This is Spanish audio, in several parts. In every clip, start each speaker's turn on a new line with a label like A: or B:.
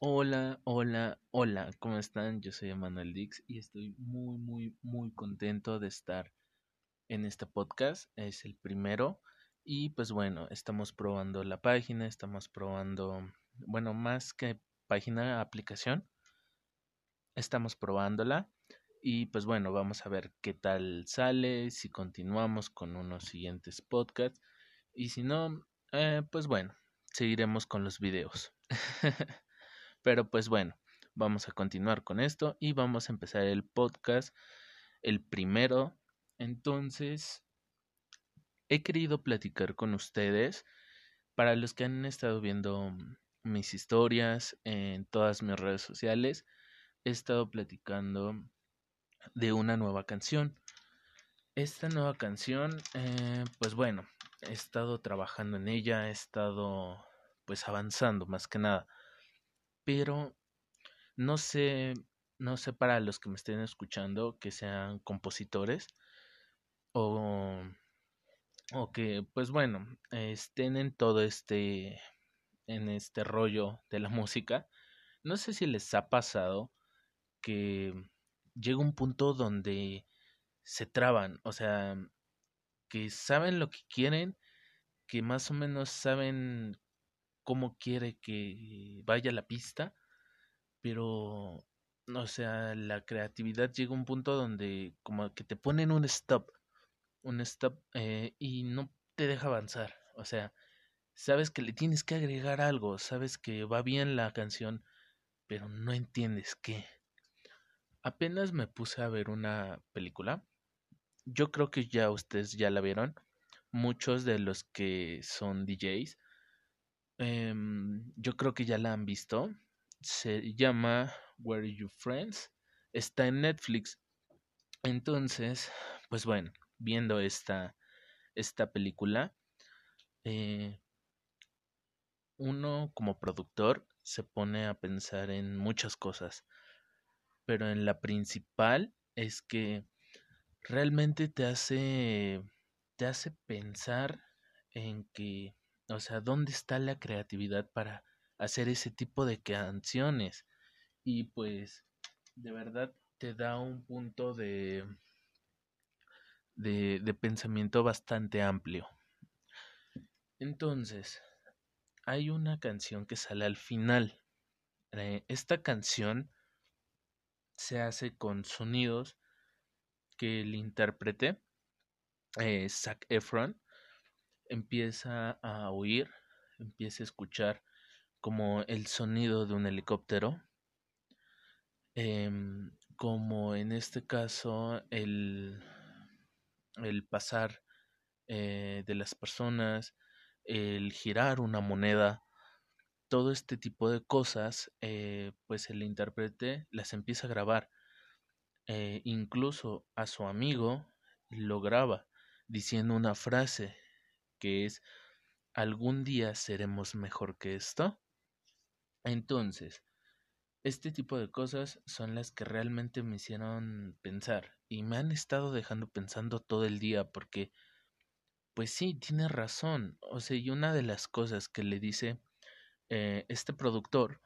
A: Hola, hola, hola, ¿cómo están? Yo soy Emanuel Dix y estoy muy, muy, muy contento de estar en este podcast. Es el primero y pues bueno, estamos probando la página, estamos probando, bueno, más que página, aplicación. Estamos probándola y pues bueno, vamos a ver qué tal sale, si continuamos con unos siguientes podcasts y si no, eh, pues bueno, seguiremos con los videos. Pero pues bueno, vamos a continuar con esto y vamos a empezar el podcast, el primero. Entonces, he querido platicar con ustedes para los que han estado viendo mis historias en todas mis redes sociales. He estado platicando de una nueva canción. Esta nueva canción, eh, pues bueno, he estado trabajando en ella, he estado pues avanzando más que nada pero no sé, no sé para los que me estén escuchando que sean compositores o, o que pues bueno, estén en todo este en este rollo de la música. No sé si les ha pasado que llega un punto donde se traban, o sea, que saben lo que quieren, que más o menos saben cómo quiere que vaya la pista, pero, o sea, la creatividad llega a un punto donde como que te ponen un stop, un stop eh, y no te deja avanzar, o sea, sabes que le tienes que agregar algo, sabes que va bien la canción, pero no entiendes qué. Apenas me puse a ver una película. Yo creo que ya ustedes ya la vieron. Muchos de los que son DJs Em, yo creo que ya la han visto. Se llama Where Are You Friends? Está en Netflix. Entonces, pues bueno, viendo esta, esta película, eh, uno como productor se pone a pensar en muchas cosas, pero en la principal es que realmente te hace, te hace pensar en que o sea, ¿dónde está la creatividad para hacer ese tipo de canciones? Y pues, de verdad te da un punto de, de, de pensamiento bastante amplio. Entonces, hay una canción que sale al final. Eh, esta canción se hace con sonidos que el intérprete, eh, Zac Efron, empieza a oír, empieza a escuchar como el sonido de un helicóptero, em, como en este caso el, el pasar eh, de las personas, el girar una moneda, todo este tipo de cosas, eh, pues el intérprete las empieza a grabar. Eh, incluso a su amigo lo graba diciendo una frase que es algún día seremos mejor que esto. Entonces, este tipo de cosas son las que realmente me hicieron pensar y me han estado dejando pensando todo el día porque, pues sí, tiene razón. O sea, y una de las cosas que le dice eh, este productor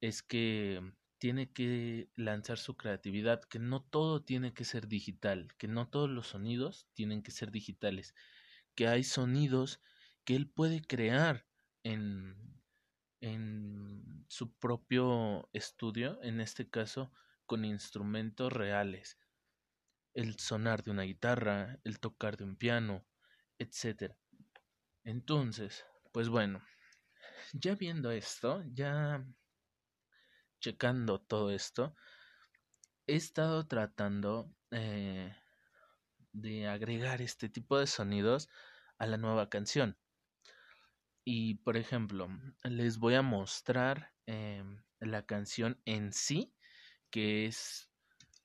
A: es que tiene que lanzar su creatividad, que no todo tiene que ser digital, que no todos los sonidos tienen que ser digitales, que hay sonidos que él puede crear en, en su propio estudio, en este caso con instrumentos reales, el sonar de una guitarra, el tocar de un piano, etc. Entonces, pues bueno, ya viendo esto, ya checando todo esto, he estado tratando eh, de agregar este tipo de sonidos a la nueva canción. Y por ejemplo, les voy a mostrar em, la canción en sí, que es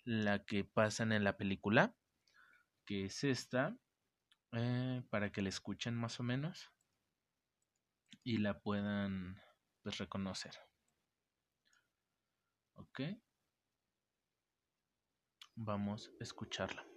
A: la que pasan en la película, que es esta, eh, para que la escuchen más o menos y la puedan pues, reconocer. Ok. Vamos a escucharla.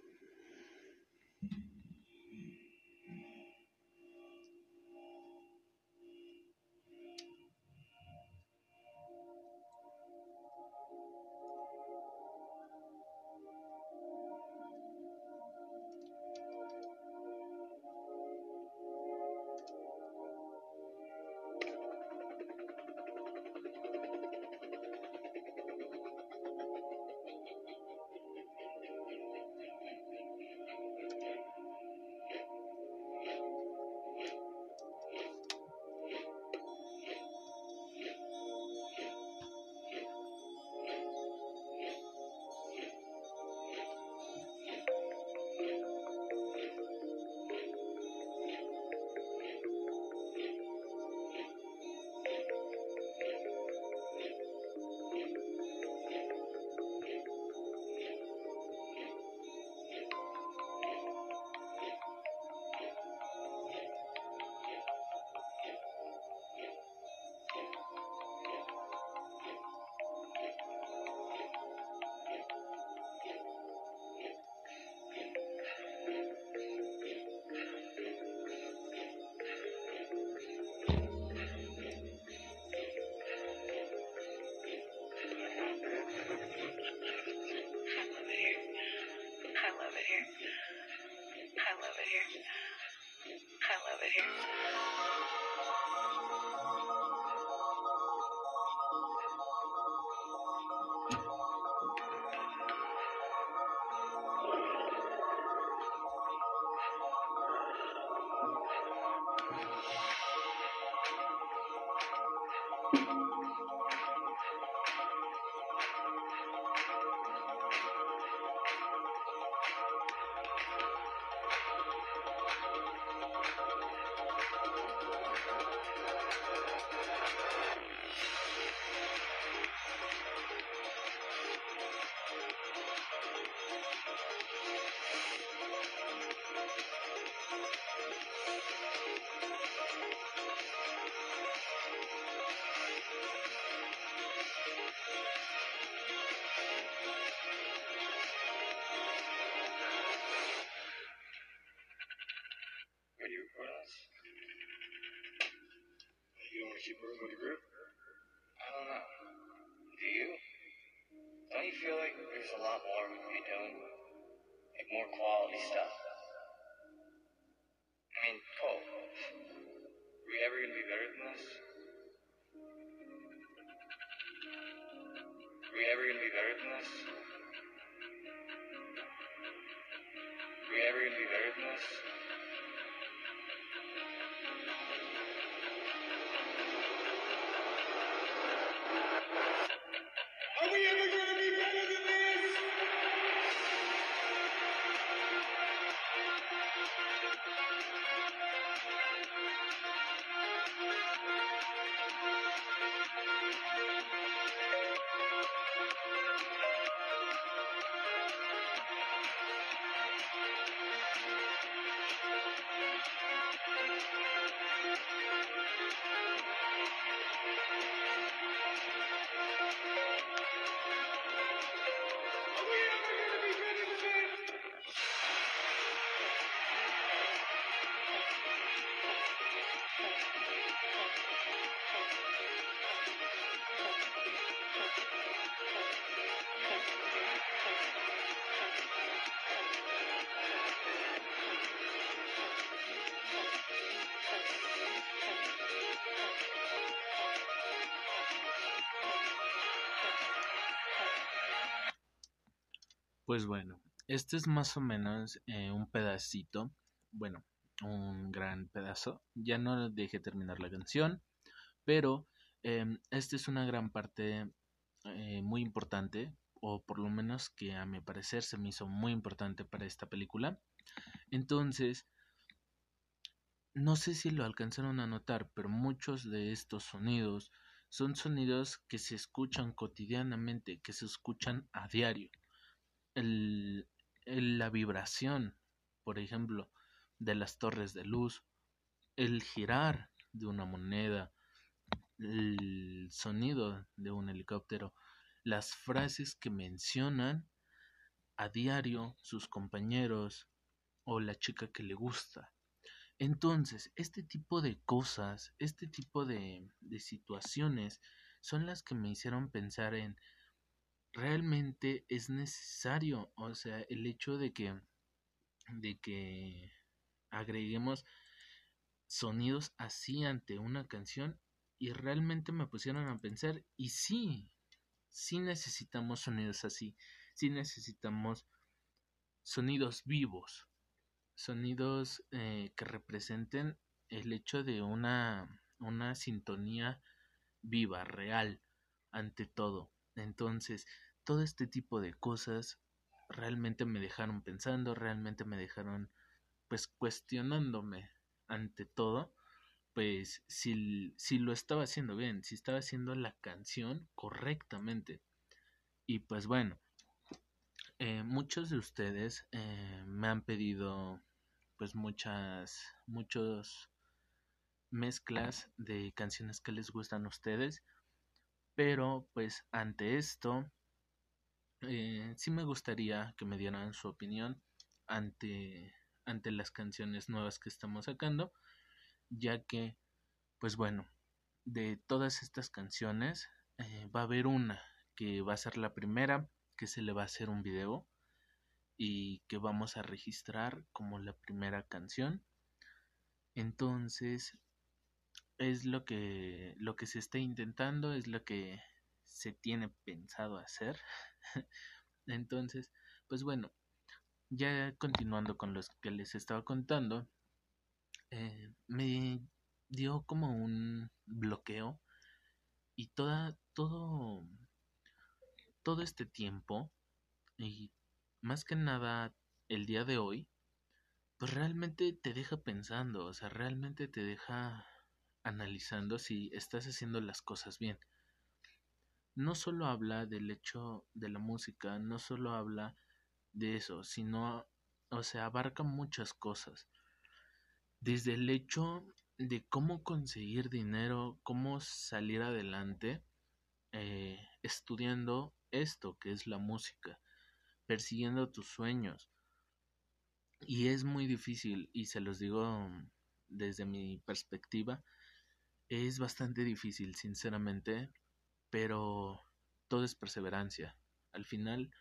B: Group? I don't know. Do you? Don't you feel like there's a lot more we could be doing? Like more quality stuff? I mean, Cole, are we ever gonna be better than this? Are we ever gonna be better than this? Are we ever gonna be better than this?
A: Pues bueno, este es más o menos eh, un pedacito, bueno, un gran pedazo. Ya no dejé terminar la canción, pero eh, esta es una gran parte eh, muy importante, o por lo menos que a mi parecer se me hizo muy importante para esta película. Entonces, no sé si lo alcanzaron a notar, pero muchos de estos sonidos son sonidos que se escuchan cotidianamente, que se escuchan a diario el, la vibración, por ejemplo, de las torres de luz, el girar de una moneda, el sonido de un helicóptero, las frases que mencionan a diario sus compañeros o la chica que le gusta. Entonces, este tipo de cosas, este tipo de situaciones son las que me hicieron pensar en realmente es necesario, o sea, el hecho de que de que agreguemos sonidos así ante una canción y realmente me pusieron a pensar y sí, sí necesitamos sonidos así, sí necesitamos sonidos vivos, sonidos eh, que representen el hecho de una, una sintonía viva, real, ante todo. Entonces, todo este tipo de cosas realmente me dejaron pensando, realmente me dejaron pues cuestionándome ante todo, pues si, si lo estaba haciendo bien, si estaba haciendo la canción correctamente. Y pues bueno, eh, muchos de ustedes eh, me han pedido pues muchas, muchos mezclas de canciones que les gustan a ustedes, pero pues ante esto eh, sí me gustaría que me dieran su opinión ante, ante las canciones nuevas que estamos sacando, ya que, pues bueno, de todas estas canciones eh, va a haber una que va a ser la primera, que se le va a hacer un video y que vamos a registrar como la primera canción. Entonces, es lo que, lo que se está intentando, es lo que se tiene pensado hacer. Entonces, pues bueno, ya continuando con los que les estaba contando, eh, me dio como un bloqueo y toda, todo, todo este tiempo y más que nada el día de hoy, pues realmente te deja pensando, o sea, realmente te deja analizando si estás haciendo las cosas bien. No solo habla del hecho de la música, no solo habla de eso, sino, o sea, abarca muchas cosas. Desde el hecho de cómo conseguir dinero, cómo salir adelante, eh, estudiando esto que es la música, persiguiendo tus sueños. Y es muy difícil, y se los digo desde mi perspectiva, Es bastante difícil, sinceramente, pero todo es perseverancia. Al final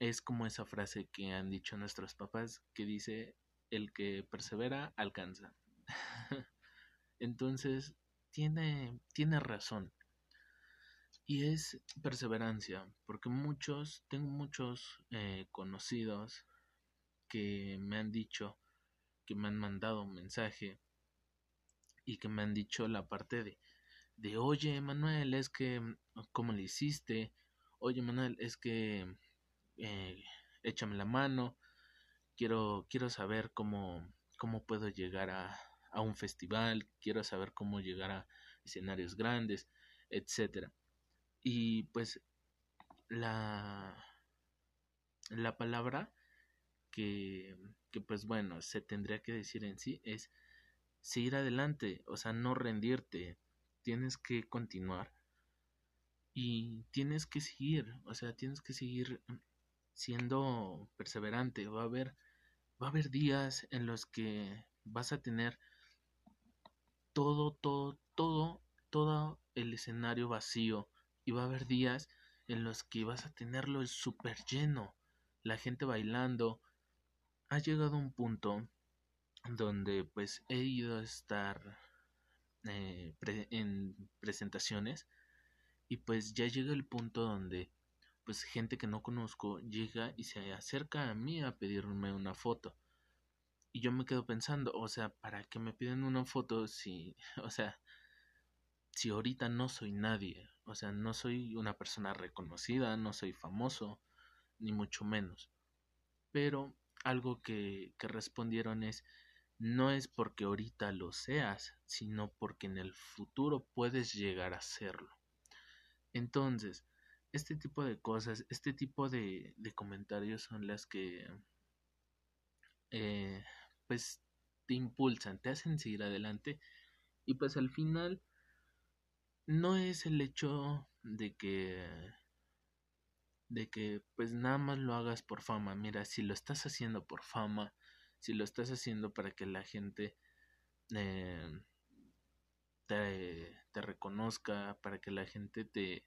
A: es como esa frase que han dicho nuestros papás que dice, el que persevera alcanza. Entonces, tiene, tiene razón. Y es perseverancia, porque muchos, tengo muchos eh, conocidos que me han dicho, que me han mandado un mensaje y que me han dicho la parte de, de oye Manuel, es que, ¿cómo le hiciste? Oye Manuel, es que, eh, échame la mano, quiero, quiero saber cómo, cómo puedo llegar a, a un festival, quiero saber cómo llegar a escenarios grandes, etcétera. Y pues la la palabra que, que pues bueno, se tendría que decir en sí es seguir adelante, o sea, no rendirte, tienes que continuar y tienes que seguir, o sea, tienes que seguir siendo perseverante, va a haber va a haber días en los que vas a tener todo, todo, todo, todo el escenario vacío y va a haber días en los que vas a tenerlo súper lleno, la gente bailando. Ha llegado un punto donde pues he ido a estar eh, en presentaciones y pues ya llega el punto donde pues gente que no conozco llega y se acerca a mí a pedirme una foto y yo me quedo pensando, o sea, ¿para qué me piden una foto si, o sea, si ahorita no soy nadie? O sea, no soy una persona reconocida, no soy famoso, ni mucho menos. Pero algo que, que respondieron es, no es porque ahorita lo seas, sino porque en el futuro puedes llegar a serlo. Entonces, este tipo de cosas, este tipo de, de comentarios son las que eh, pues te impulsan, te hacen seguir adelante y pues al final no es el hecho de que de que pues nada más lo hagas por fama, mira, si lo estás haciendo por fama, si lo estás haciendo para que la gente eh, te, reconozca, para que la gente te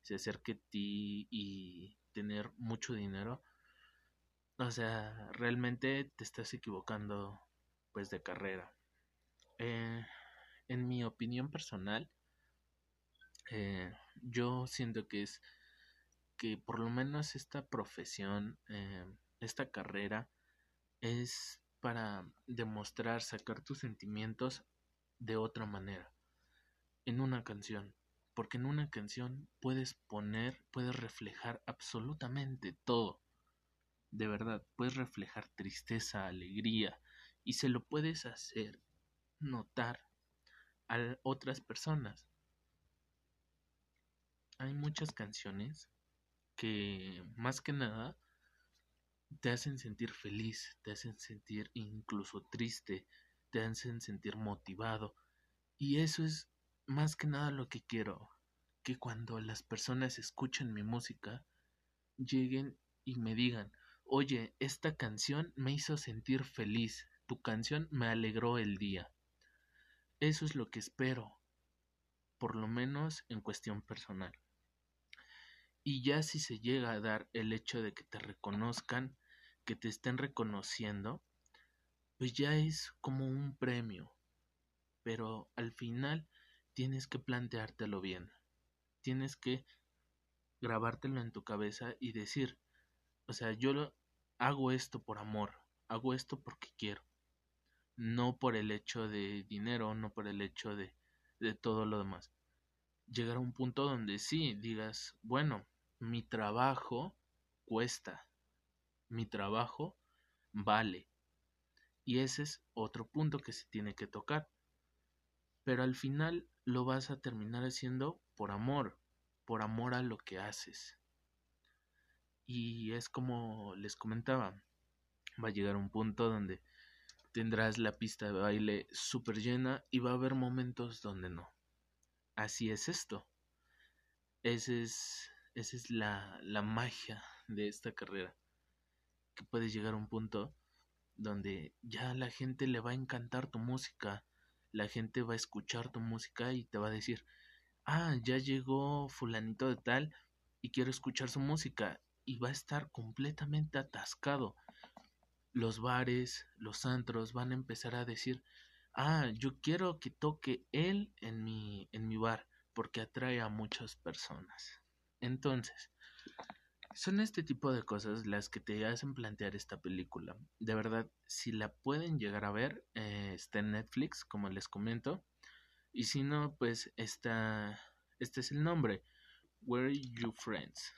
A: se acerque a ti y tener mucho dinero, o sea, realmente te estás equivocando pues de carrera. Eh, en mi opinión personal, eh, yo siento que es que por lo menos esta profesión, esta carrera, es para demostrar, sacar tus sentimientos de otra manera, en una canción. Porque en una canción puedes poner, puedes reflejar absolutamente todo de verdad, puedes reflejar tristeza, alegría y se lo puedes hacer notar a otras personas. Hay muchas canciones que más que nada te hacen sentir feliz, te hacen sentir incluso triste, te hacen sentir motivado. Y eso es más que nada lo que quiero, que cuando las personas escuchen mi música, lleguen y me digan, Oye, esta canción me hizo sentir feliz, tu canción me alegró el día. Eso es lo que espero, por lo menos en cuestión personal. Y ya si se llega a dar el hecho de que te reconozcan, que te estén reconociendo, pues ya es como un premio. Pero al final tienes que planteártelo bien. Tienes que grabártelo en tu cabeza y decir, o sea, yo lo, hago esto por amor, hago esto porque quiero, no por el hecho de dinero, no por el hecho de, de todo lo demás. Llegar a un punto donde sí digas, bueno, mi trabajo cuesta, mi trabajo vale. Y ese es otro punto que se tiene que tocar. Pero al final lo vas a terminar haciendo por amor, por amor a lo que haces. Y es como les comentaba, va a llegar un punto donde tendrás la pista de baile súper llena y va a haber momentos donde no. Así es esto. Esa es, esa es la, la magia de esta carrera. Puedes llegar a un punto donde ya la gente le va a encantar tu música, la gente va a escuchar tu música y te va a decir, ah, ya llegó fulanito de tal y quiero escuchar su música y va a estar completamente atascado. Los bares, los antros van a empezar a decir, ah, yo quiero que toque él en mi, en mi bar porque atrae a muchas personas. Entonces, son este tipo de cosas las que te hacen plantear esta película. De verdad, si la pueden llegar a ver, eh, está en Netflix, como les comento. Y si no, pues está, este es el nombre, Where You Friends.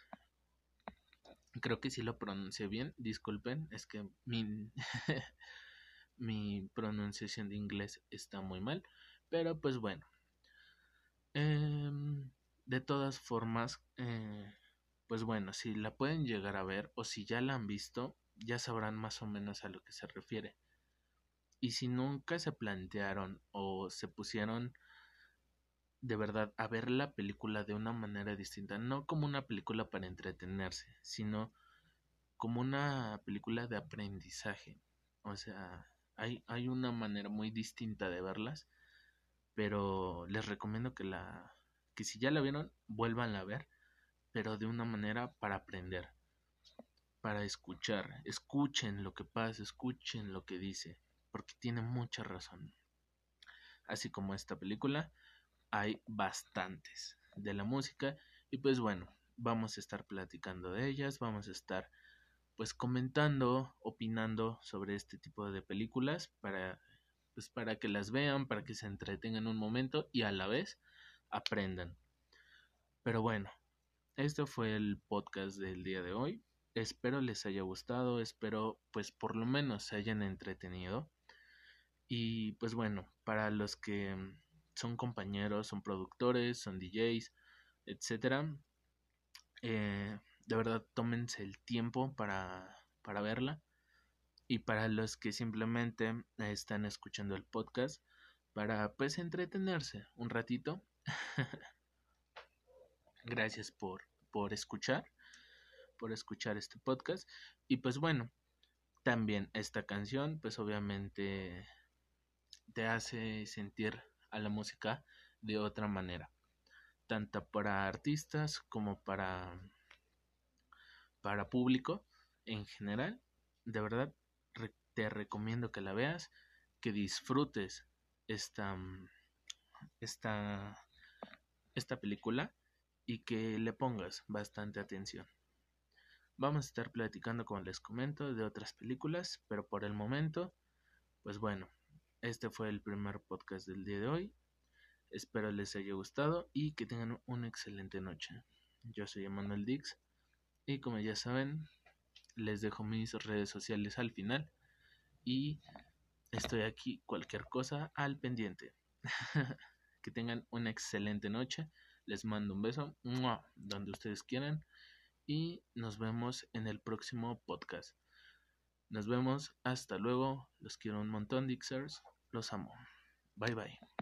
A: Creo que sí lo pronuncié bien, disculpen, es que mi, mi pronunciación de inglés está muy mal, pero pues bueno. Em, de todas formas, eh, pues bueno, si la pueden llegar a ver o si ya la han visto, ya sabrán más o menos a lo que se refiere. Y si nunca se plantearon o se pusieron de verdad a ver la película de una manera distinta, no como una película para entretenerse, sino como una película de aprendizaje. O sea, hay, hay una manera muy distinta de verlas, pero les recomiendo que la que si ya la vieron, vuelvan a ver, pero de una manera para aprender, para escuchar, escuchen lo que pasa, escuchen lo que dice, porque tiene mucha razón. Así como esta película, hay bastantes de la música y pues bueno, vamos a estar platicando de ellas, vamos a estar pues comentando, opinando sobre este tipo de películas para pues para que las vean, para que se entretengan un momento y a la vez aprendan. Pero bueno, este fue el podcast del día de hoy. Espero les haya gustado, espero pues por lo menos se hayan entretenido. Y pues bueno, para los que son compañeros, son productores, son DJs, etcétera. Eh, de verdad, tómense el tiempo para, para verla. Y para los que simplemente están escuchando el podcast, para pues entretenerse un ratito. Gracias por, por escuchar, por escuchar este podcast. Y pues bueno, también esta canción, pues obviamente te hace sentir a la música de otra manera, tanto para artistas como para, para público en general. De verdad, te recomiendo que la veas, que disfrutes esta, esta, esta película y que le pongas bastante atención. Vamos a estar platicando, como les comento, de otras películas, pero por el momento, pues bueno, este fue el primer podcast del día de hoy. Espero les haya gustado y que tengan una excelente noche. Yo soy Emanuel Dix y como ya saben, les dejo mis redes sociales al final y estoy aquí cualquier cosa al pendiente. que tengan una excelente noche. Les mando un beso donde ustedes quieran y nos vemos en el próximo podcast. Nos vemos, hasta luego. Los quiero un montón, Dixers. Los amo. Bye bye.